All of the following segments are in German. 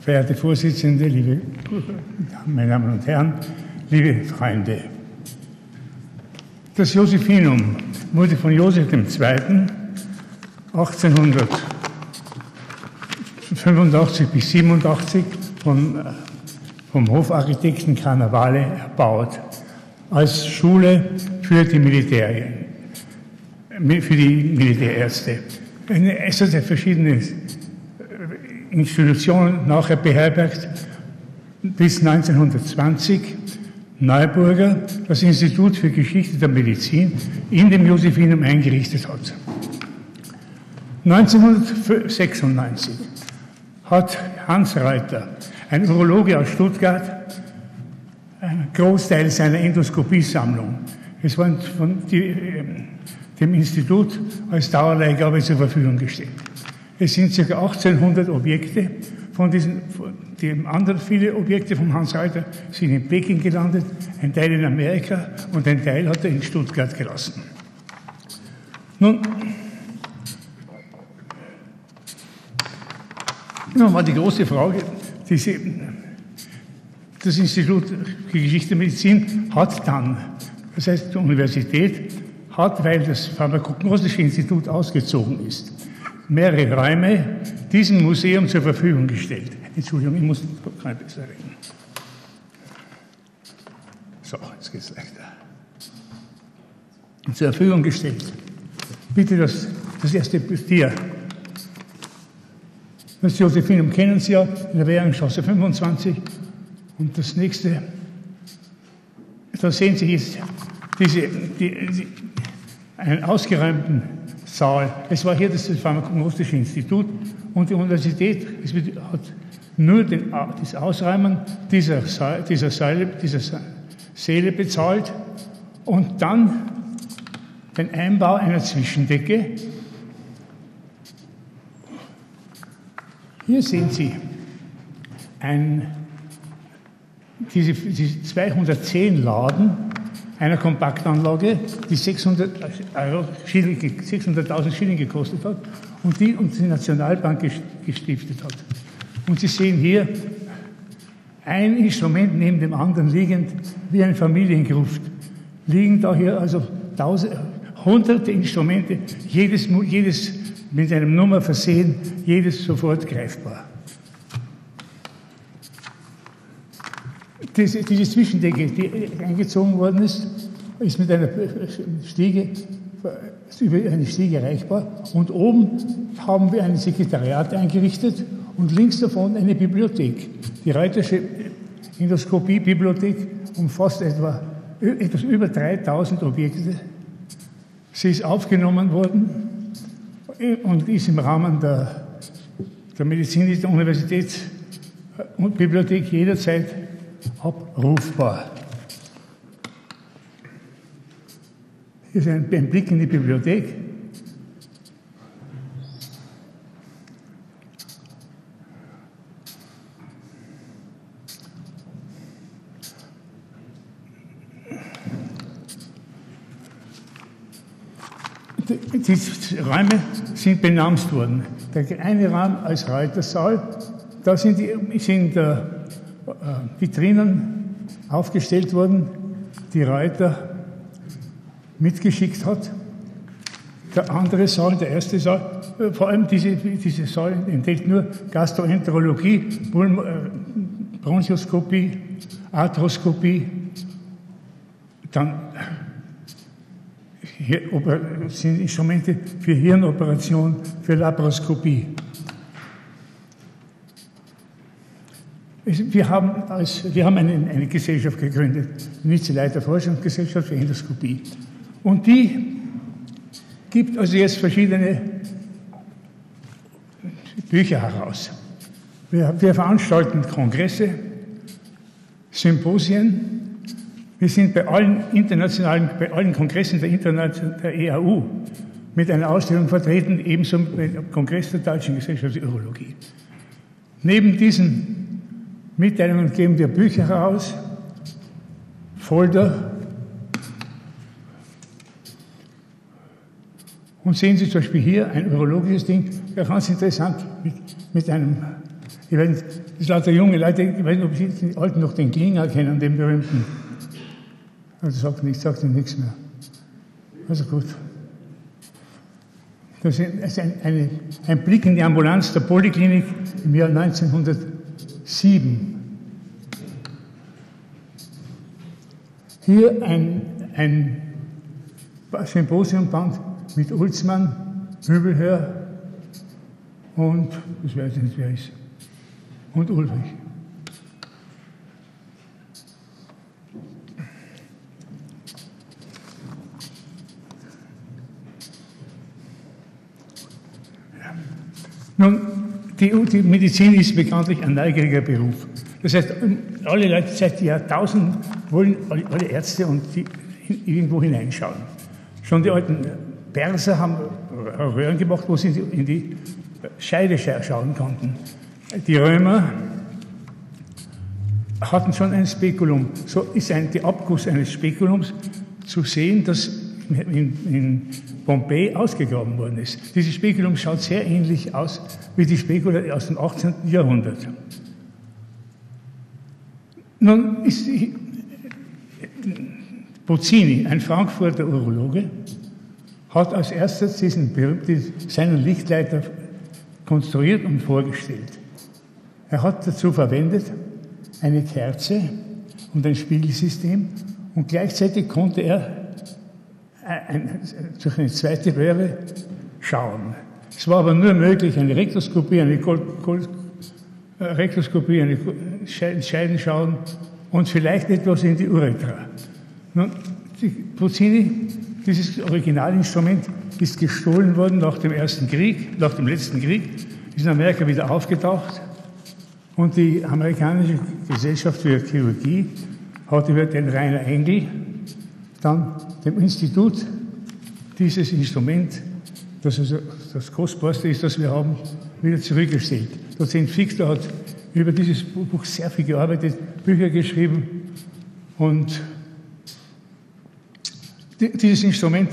verehrte Vorsitzende, liebe meine Damen und Herren, liebe Freunde. Das Josephinum wurde von Josef II. 1885 bis 87 von, vom Hofarchitekten Carnavale erbaut als Schule für die Militärien, für die Militärärzte. Es hat verschiedene Institutionen nachher beherbergt bis 1920 Neuburger das Institut für Geschichte der Medizin in dem Josephinum eingerichtet hat. 1996 hat Hans Reuter, ein Urologe aus Stuttgart, einen Großteil seiner Endoskopiesammlung, es war von die, dem Institut als Dauerleihgabe zur Verfügung gestellt. Es sind ca. 1800 Objekte, von diesen, die anderen viele Objekte von Hans Reuter sind in Peking gelandet, ein Teil in Amerika und ein Teil hat er in Stuttgart gelassen. Nun, nun war die große Frage, diese, das Institut für Geschichte und Medizin hat dann, das heißt die Universität, hat, weil das Pharmakognostische Institut ausgezogen ist, mehrere Räume diesem Museum zur Verfügung gestellt. Entschuldigung, ich muss kann besser reden. So, jetzt geht es leichter. Zur Verfügung gestellt. Bitte das, das erste Tier. Das Josephinum kennen Sie ja, in der Währungsstraße 25. Und das nächste, da sehen Sie jetzt diese, die, die, einen ausgeräumten Saal. Es war hier das Pharmakognostische Institut und die Universität hat nur den, das Ausräumen dieser, dieser, Säule, dieser Säle bezahlt und dann den Einbau einer Zwischendecke. Hier sehen Sie ein, diese, diese 210 Laden einer Kompaktanlage, die 600.000 Schilling, 600 Schilling gekostet hat und die uns die Nationalbank gestiftet hat. Und Sie sehen hier ein Instrument neben dem anderen liegend, wie ein Familiengruft. Liegen da hier also tausend, hunderte Instrumente, jedes, jedes mit einer Nummer versehen, jedes sofort greifbar. Diese, diese Zwischendecke, die eingezogen worden ist, ist mit einer Stiege, über eine Stiege erreichbar. Und oben haben wir ein Sekretariat eingerichtet und links davon eine Bibliothek. Die Reutersche Endoskopie-Bibliothek umfasst etwa etwas über 3000 Objekte. Sie ist aufgenommen worden und ist im Rahmen der, der Medizinischen Universitätsbibliothek jederzeit abrufbar. Hier ist ein, Blick in die Bibliothek. Die Räume sind benamst worden. Der eine Raum als Reitersaal, da sind, die, sind äh, Vitrinen aufgestellt worden, die Reuter mitgeschickt hat. Der andere Saal, der erste Saal, äh, vor allem diese, diese Saal enthält nur Gastroenterologie, äh, Bronchoskopie, Arthroskopie, dann sind Instrumente für Hirnoperation, für Laparoskopie. Wir haben, als, wir haben eine, eine Gesellschaft gegründet, die Nizza Forschungsgesellschaft für Endoskopie. Und die gibt also jetzt verschiedene Bücher heraus. Wir, wir veranstalten Kongresse, Symposien. Wir sind bei allen internationalen, bei allen Kongressen der, der EAU mit einer Ausstellung vertreten, ebenso beim Kongress der Deutschen Gesellschaft für Urologie. Neben diesen Mitteilungen geben wir Bücher heraus, Folder. Und sehen Sie zum Beispiel hier ein urologisches Ding, ganz interessant, mit, mit einem Ich weiß nicht, das lauter junge Leute, ich weiß nicht, ob Sie die Alten noch den Klinger kennen, den berühmten. Also sagt nichts, sagt Ihnen nichts mehr. Also gut. Das ist ein, eine, ein Blick in die Ambulanz der Poliklinik im Jahr 1907. Hier ein, ein Symposiumband mit Ulzmann, Möbelherr und, ich weiß nicht, wer ist, und Ulrich. Nun, die, die, Medizin ist bekanntlich ein neugieriger Beruf. Das heißt, alle Leute seit Jahrtausenden wollen, alle, alle Ärzte und die irgendwo hineinschauen. Schon die alten Perser haben Röhren gemacht, wo sie in die, in die Scheide schauen konnten. Die Römer hatten schon ein Spekulum. So ist ein, der Abguss eines Spekulums zu sehen, das in, in Pompeji ausgegraben worden ist. Dieses Spekulum schaut sehr ähnlich aus wie die Spekula aus dem 18. Jahrhundert. Nun ist Bozzini, ein Frankfurter Urologe, hat als erstes diesen, seinen Lichtleiter konstruiert und vorgestellt. Er hat dazu verwendet eine Kerze und ein Spiegelsystem und gleichzeitig konnte er durch eine zweite Röhre schauen. Es war aber nur möglich, eine Rektoskopie, eine Kol Kol äh, Rektoskopie, eine Scheiden schauen und vielleicht etwas in die Uretra. Nun, die Puccini, dieses Originalinstrument, ist gestohlen worden nach dem Ersten Krieg, nach dem letzten Krieg, ist in Amerika wieder aufgetaucht und die amerikanische Gesellschaft für Chirurgie hat über den Rainer Engel dann dem Institut dieses Instrument, das also das kostbarste ist, das wir haben, wieder zurückgestellt. Dozent Fixler hat über dieses Buch sehr viel gearbeitet, Bücher geschrieben und dieses Instrument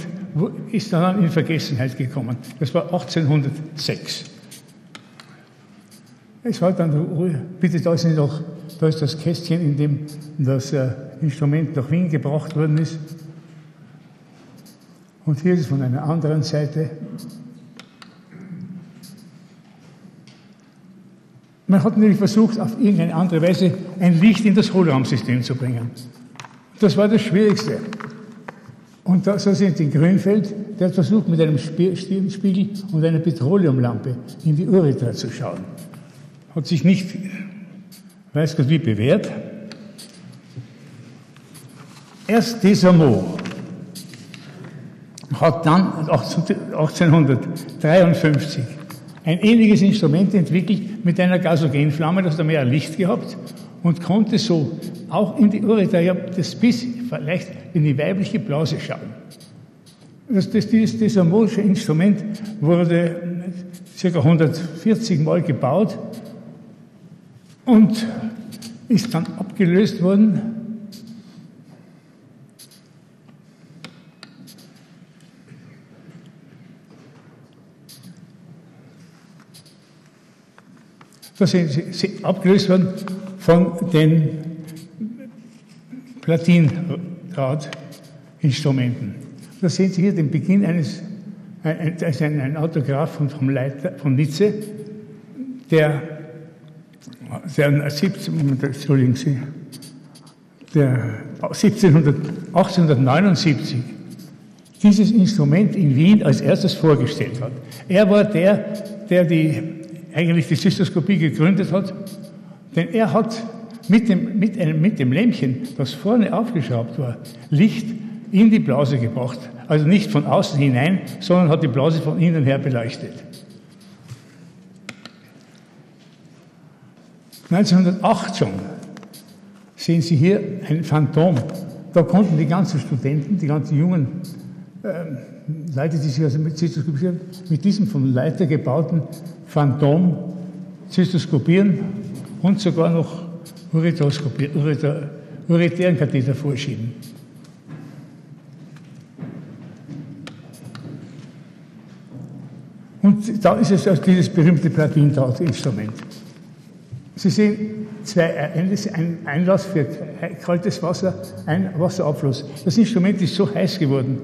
ist dann in Vergessenheit gekommen. Das war 1806. Es war dann, bitte, da ist, noch, da ist das Kästchen, in dem das äh, Instrument nach Wien gebracht worden ist. Und hier ist es von einer anderen Seite. Man hat natürlich versucht, auf irgendeine andere Weise ein Licht in das Hohlraumsystem zu bringen. Das war das Schwierigste. Und da, so sind in Grünfeld, der hat versucht, mit einem Stirnspiegel und einer Petroleumlampe in die Uretra zu schauen. Hat sich nicht, weiß Gott wie, bewährt. Erst Desamot hat dann 1853 ein ähnliches Instrument entwickelt mit einer Gasogenflamme, das hat mehr Licht gehabt und konnte so auch in die Ureter, das bis vielleicht in die weibliche Blase schauen. Das, das, dieses Desamorische Instrument wurde ca. 140 Mal gebaut und ist dann abgelöst worden Da sind sie abgelöst worden von den Platinradinstrumenten. Da sehen Sie hier den Beginn eines, ein, ein, ein Autograph von, vom Leiter von Nizze, der, der 17, Entschuldigen Sie, der 1700, 1879 dieses Instrument in Wien als erstes vorgestellt hat. Er war der, der die eigentlich die Zystoskopie gegründet hat. Denn er hat mit dem, mit, einem, mit dem Lämpchen, das vorne aufgeschraubt war, Licht in die Blase gebracht. Also nicht von außen hinein, sondern hat die Blase von innen her beleuchtet. 1908 schon sehen Sie hier ein Phantom. Da konnten die ganzen Studenten, die ganzen jungen ähm, Leute, die sich also mit Zystoskopie mit diesem vom Leiter gebauten Phantom zystoskopieren und sogar noch uretären Katheter vorschieben. Und da ist es also dieses berühmte Platindrautinstrument. Sie sehen zwei ein Einlass für kaltes Wasser, ein Wasserabfluss. Das Instrument ist so heiß geworden,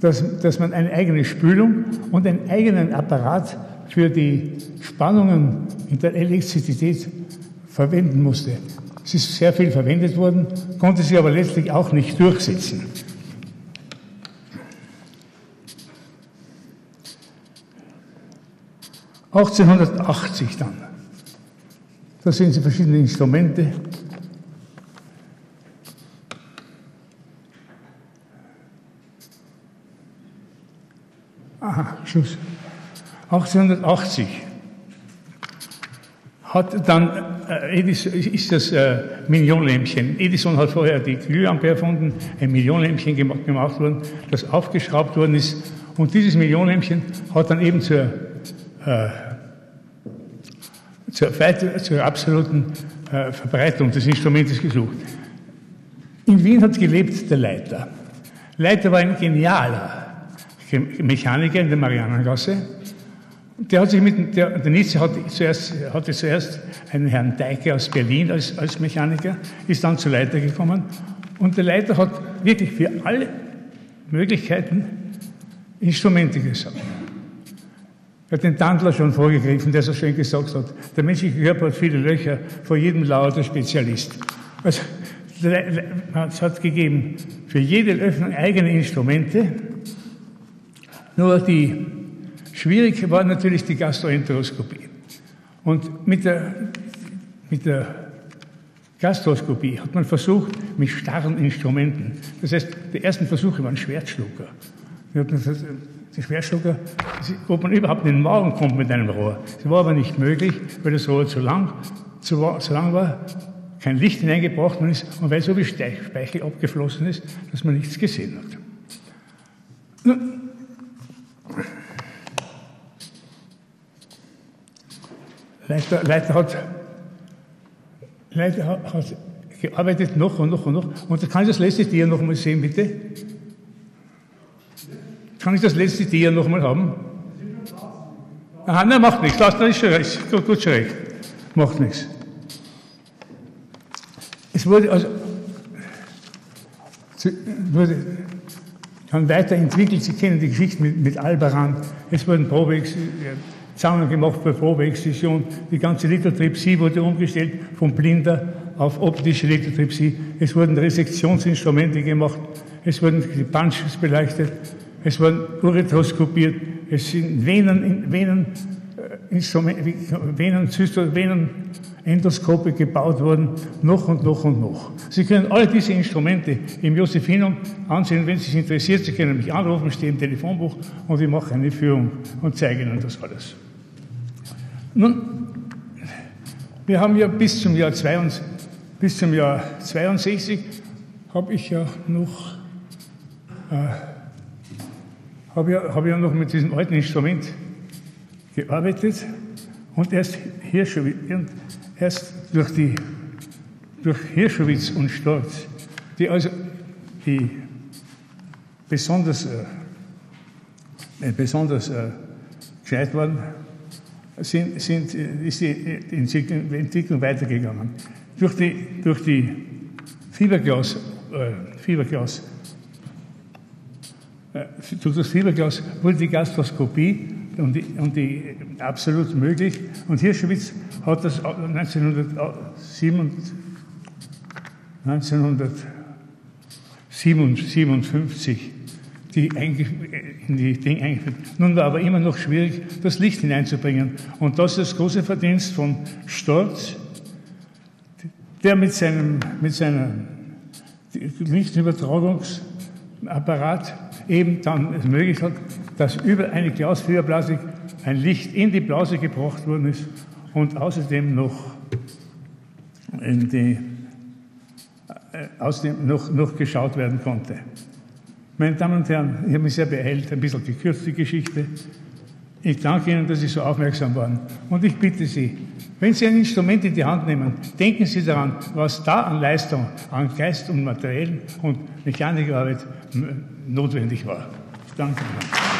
dass, dass man eine eigene Spülung und einen eigenen Apparat für die Spannungen in der Elektrizität verwenden musste. Es ist sehr viel verwendet worden, konnte sich aber letztlich auch nicht durchsetzen. ...1880 dann. Da sehen Sie verschiedene Instrumente. Aha, Schluss. 1880 hat dann äh, Edison, ist das äh, Millionlämpchen. Edison hat vorher die Glühlampe erfunden, ein Millionlämpchen gemacht, gemacht worden, das aufgeschraubt worden ist. Und dieses Millionlämpchen hat dann eben zur, äh, zur, zur absoluten äh, Verbreitung des Instrumentes gesucht. In Wien hat gelebt der Leiter. Leiter war ein genialer Mechaniker in der Marianengasse der hat sich mit, der, der Nietzsche hatte zuerst, hatte zuerst einen Herrn Deike aus Berlin als, als Mechaniker, ist dann zu Leiter gekommen. Und der Leiter hat wirklich für alle Möglichkeiten Instrumente gesagt. Er hat den Tandler schon vorgegriffen, der so schön gesagt hat, der menschliche Körper hat viele Löcher, vor jedem lauert der Spezialist. Also, es hat gegeben für jede Öffnung eigene Instrumente, nur die Schwierig war natürlich die Gastroenteroskopie. Und mit der, mit der Gastroskopie hat man versucht, mit starren Instrumenten. Das heißt, die ersten Versuche waren Schwertschlucker. Die Schwertschlucker, ob man überhaupt in den Magen kommt mit einem Rohr. Das war aber nicht möglich, weil das Rohr zu lang, zu, zu lang war, kein Licht hineingebracht worden ist und weil so viel Speichel abgeflossen ist, dass man nichts gesehen hat. Leiter hat, Leiter hat, gearbeitet noch und noch und noch. Und kann ich das letzte Tier noch mal sehen, bitte? Kann ich das letzte Tier noch mal haben? Aha, nein, macht nichts. Das ist schon recht. Gut, gut recht. Macht nichts. Es wurde also wurde dann weiterentwickelt. Sie kennen die Geschichte mit, mit Albaran. Es wurden Probe, Sammlung gemacht bei Probeexzision. Die ganze Lithotripsie wurde umgestellt von blinder auf optische Lithotripsie. Es wurden Resektionsinstrumente gemacht. Es wurden die Punches beleuchtet. Es wurden Uretroskopiert. Es sind Venen, Venen, äh, Venen, Venen, Endoskope gebaut worden, noch und noch und noch. Sie können alle diese Instrumente im Josephinum ansehen, wenn Sie sich interessiert. Sie können mich anrufen, stehe im Telefonbuch und ich mache eine Führung und zeige Ihnen das alles. Nun, wir haben ja bis zum Jahr 62, bis zum Jahr 62 habe ich ja noch äh, habe ja, hab ja noch mit diesem alten Instrument gearbeitet und erst Hirschowitz, erst durch die durch Hirschowitz und Storz, die also die besonders äh, besonders äh, gescheit waren, sind, sind, ist die Entwicklung weitergegangen. Durch die, durch die Fieberglas, äh, Fieberglas, äh, durch das Fieberglas wurde die Gastroskopie und die, und die absolut möglich. Und Hirschowitz hat das 1957, 1957 die in die Dinge eingeführt. Nun war aber immer noch schwierig, das Licht hineinzubringen. Und das ist das große Verdienst von Storz, der mit seinem, mit seinem Lichtübertragungsapparat eben dann es möglich hat, dass über eine Glasfiberblase ein Licht in die Blase gebracht worden ist und außerdem noch in die, äh, außerdem noch, noch geschaut werden konnte. Meine Damen und Herren, ich habe mich sehr beeilt, ein bisschen gekürzt die Geschichte. Ich danke Ihnen, dass Sie so aufmerksam waren. Und ich bitte Sie, wenn Sie ein Instrument in die Hand nehmen, denken Sie daran, was da an Leistung, an Geist und Materiellen und Mechanikarbeit notwendig war. Danke Ihnen.